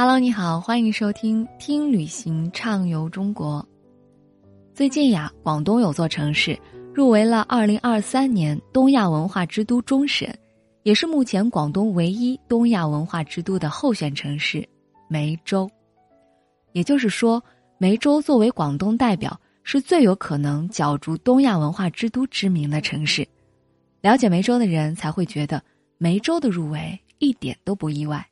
Hello，你好，欢迎收听《听旅行畅游中国》。最近呀，广东有座城市入围了2023年东亚文化之都终审，也是目前广东唯一东亚文化之都的候选城市——梅州。也就是说，梅州作为广东代表，是最有可能角逐东亚文化之都之名的城市。了解梅州的人才会觉得，梅州的入围一点都不意外。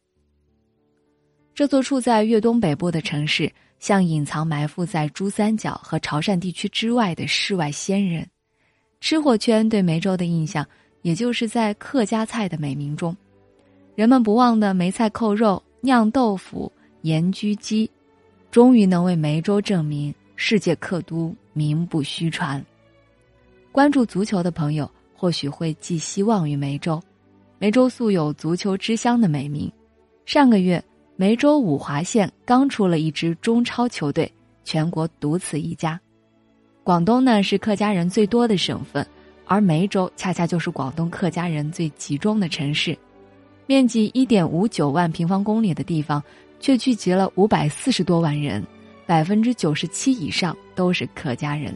这座处在粤东北部的城市，像隐藏埋伏在珠三角和潮汕地区之外的世外仙人。吃货圈对梅州的印象，也就是在客家菜的美名中，人们不忘的梅菜扣肉、酿豆腐、盐焗鸡，终于能为梅州证明世界客都名不虚传。关注足球的朋友或许会寄希望于梅州，梅州素有“足球之乡”的美名。上个月。梅州五华县刚出了一支中超球队，全国独此一家。广东呢是客家人最多的省份，而梅州恰恰就是广东客家人最集中的城市。面积一点五九万平方公里的地方，却聚集了五百四十多万人，百分之九十七以上都是客家人。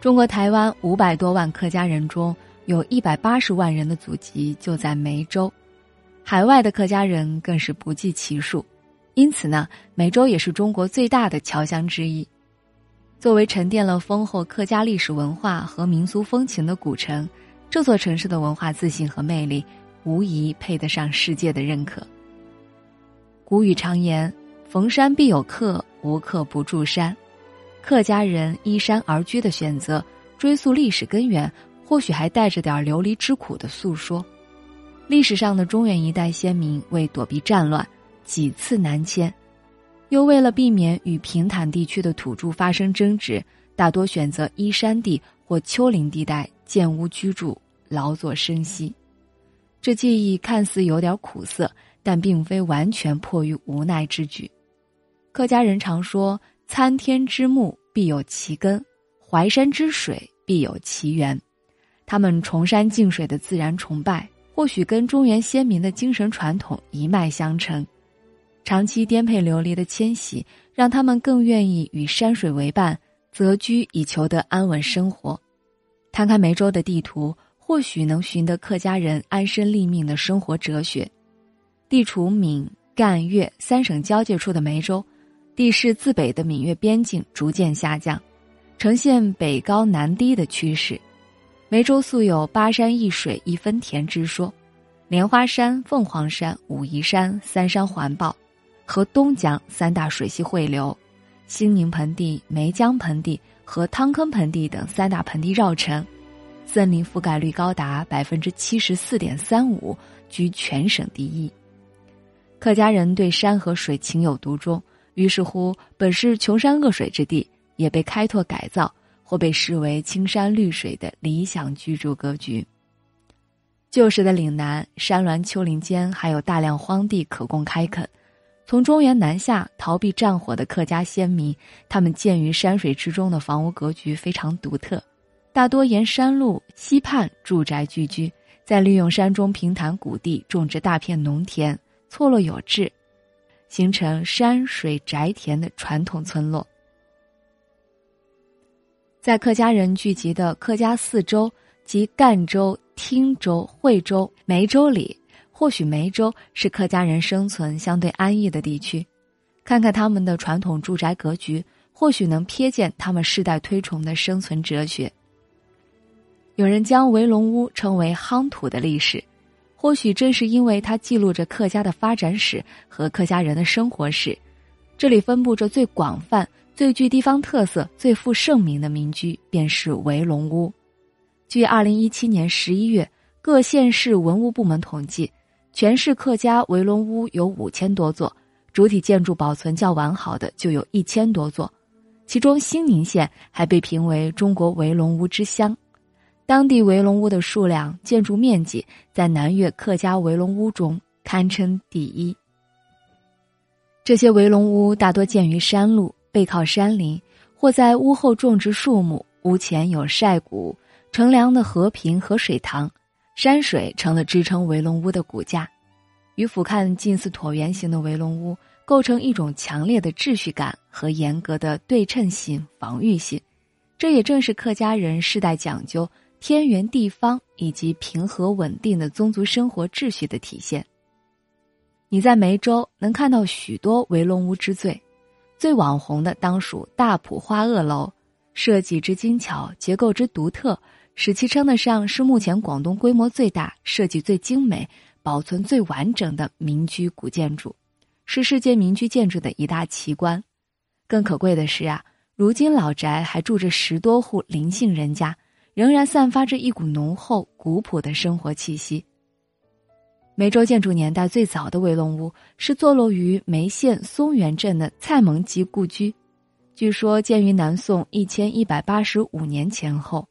中国台湾五百多万客家人中，有一百八十万人的祖籍就在梅州。海外的客家人更是不计其数，因此呢，梅州也是中国最大的侨乡之一。作为沉淀了丰厚客家历史文化和民俗风情的古城，这座城市的文化自信和魅力，无疑配得上世界的认可。古语常言：“逢山必有客，无客不住山。”客家人依山而居的选择，追溯历史根源，或许还带着点流离之苦的诉说。历史上的中原一带先民为躲避战乱，几次南迁，又为了避免与平坦地区的土著发生争执，大多选择依山地或丘陵地带建屋居住，劳作生息。这记忆看似有点苦涩，但并非完全迫于无奈之举。客家人常说：“参天之木必有其根，淮山之水必有其源。”他们崇山敬水的自然崇拜。或许跟中原先民的精神传统一脉相承，长期颠沛流离的迁徙让他们更愿意与山水为伴，择居以求得安稳生活。摊开梅州的地图，或许能寻得客家人安身立命的生活哲学。地处闽赣粤三省交界处的梅州，地势自北的闽粤边境逐渐下降，呈现北高南低的趋势。梅州素有“八山一水一分田”之说，莲花山、凤凰山、武夷山三山环抱，和东江三大水系汇流，兴宁盆地、梅江盆地和汤坑盆地等三大盆地绕城，森林覆盖率高达百分之七十四点三五，居全省第一。客家人对山和水情有独钟，于是乎，本是穷山恶水之地，也被开拓改造。或被视为青山绿水的理想居住格局。旧时的岭南山峦丘陵间还有大量荒地可供开垦，从中原南下逃避战火的客家先民，他们建于山水之中的房屋格局非常独特，大多沿山路溪畔住宅聚居，在利用山中平坦谷地种植大片农田，错落有致，形成山水宅田的传统村落。在客家人聚集的客家四州及赣州、汀州、惠州、梅州里，或许梅州是客家人生存相对安逸的地区。看看他们的传统住宅格局，或许能瞥见他们世代推崇的生存哲学。有人将围龙屋称为夯土的历史，或许正是因为它记录着客家的发展史和客家人的生活史。这里分布着最广泛。最具地方特色、最负盛名的民居便是围龙屋。据二零一七年十一月各县市文物部门统计，全市客家围龙屋有五千多座，主体建筑保存较完好的就有一千多座。其中兴宁县还被评为中国围龙屋之乡，当地围龙屋的数量、建筑面积在南粤客家围龙屋中堪称第一。这些围龙屋大多建于山路。背靠山林，或在屋后种植树木，屋前有晒谷，乘凉的河坪和水塘，山水成了支撑围龙屋的骨架。与俯瞰近似椭圆形的围龙屋构成一种强烈的秩序感和严格的对称性、防御性。这也正是客家人世代讲究天圆地方以及平和稳定的宗族生活秩序的体现。你在梅州能看到许多围龙屋之最，最网红的当属大埔花萼楼，设计之精巧，结构之独特，使其称得上是目前广东规模最大、设计最精美、保存最完整的民居古建筑，是世界民居建筑的一大奇观。更可贵的是啊。如今老宅还住着十多户林姓人家，仍然散发着一股浓厚古朴的生活气息。梅州建筑年代最早的围龙屋是坐落于梅县松原镇的蔡蒙吉故居，据说建于南宋一千一百八十五年前后。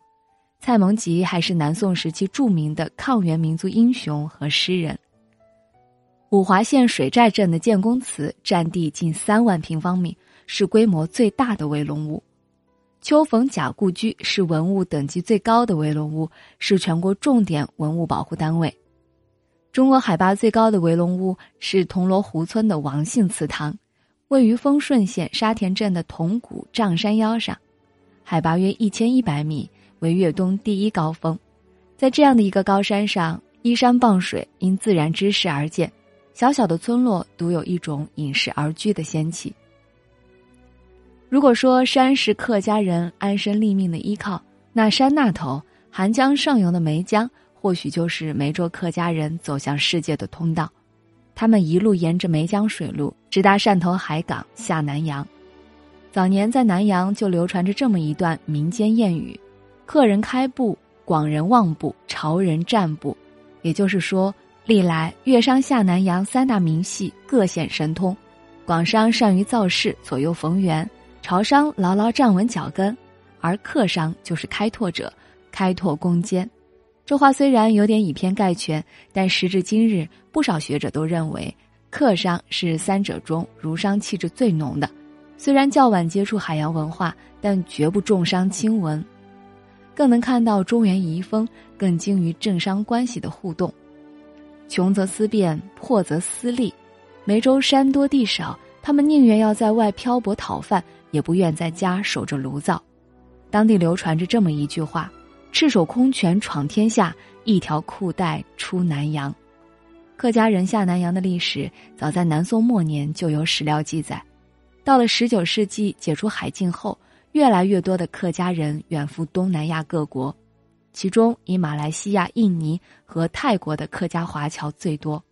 蔡蒙吉还是南宋时期著名的抗元民族英雄和诗人。五华县水寨镇的建功祠占地近三万平方米。是规模最大的围龙屋，秋逢甲故居是文物等级最高的围龙屋，是全国重点文物保护单位。中国海拔最高的围龙屋是铜锣湖村的王姓祠堂，位于丰顺县沙田镇的铜鼓丈山腰上，海拔约一千一百米，为粤东第一高峰。在这样的一个高山上，依山傍水，因自然之势而建，小小的村落独有一种隐世而居的仙气。如果说山是客家人安身立命的依靠，那山那头寒江上游的梅江，或许就是梅州客家人走向世界的通道。他们一路沿着梅江水路，直达汕头海港下南洋。早年在南洋就流传着这么一段民间谚语：“客人开埠，广人望埠，潮人占埠。”也就是说，历来粤商下南洋三大名系各显神通，广商善于造势，左右逢源。潮商牢牢站稳脚跟，而客商就是开拓者，开拓攻坚。这话虽然有点以偏概全，但时至今日，不少学者都认为，客商是三者中儒商气质最浓的。虽然较晚接触海洋文化，但绝不重商轻文，更能看到中原遗风，更精于政商关系的互动。穷则思变，破则思利。梅州山多地少，他们宁愿要在外漂泊讨饭。也不愿在家守着炉灶，当地流传着这么一句话：“赤手空拳闯天下，一条裤带出南洋。”客家人下南洋的历史早在南宋末年就有史料记载。到了十九世纪解除海禁后，越来越多的客家人远赴东南亚各国，其中以马来西亚、印尼和泰国的客家华侨最多。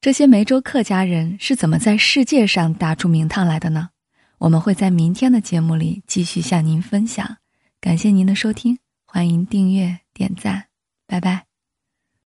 这些梅州客家人是怎么在世界上打出名堂来的呢？我们会在明天的节目里继续向您分享，感谢您的收听，欢迎订阅点赞，拜拜。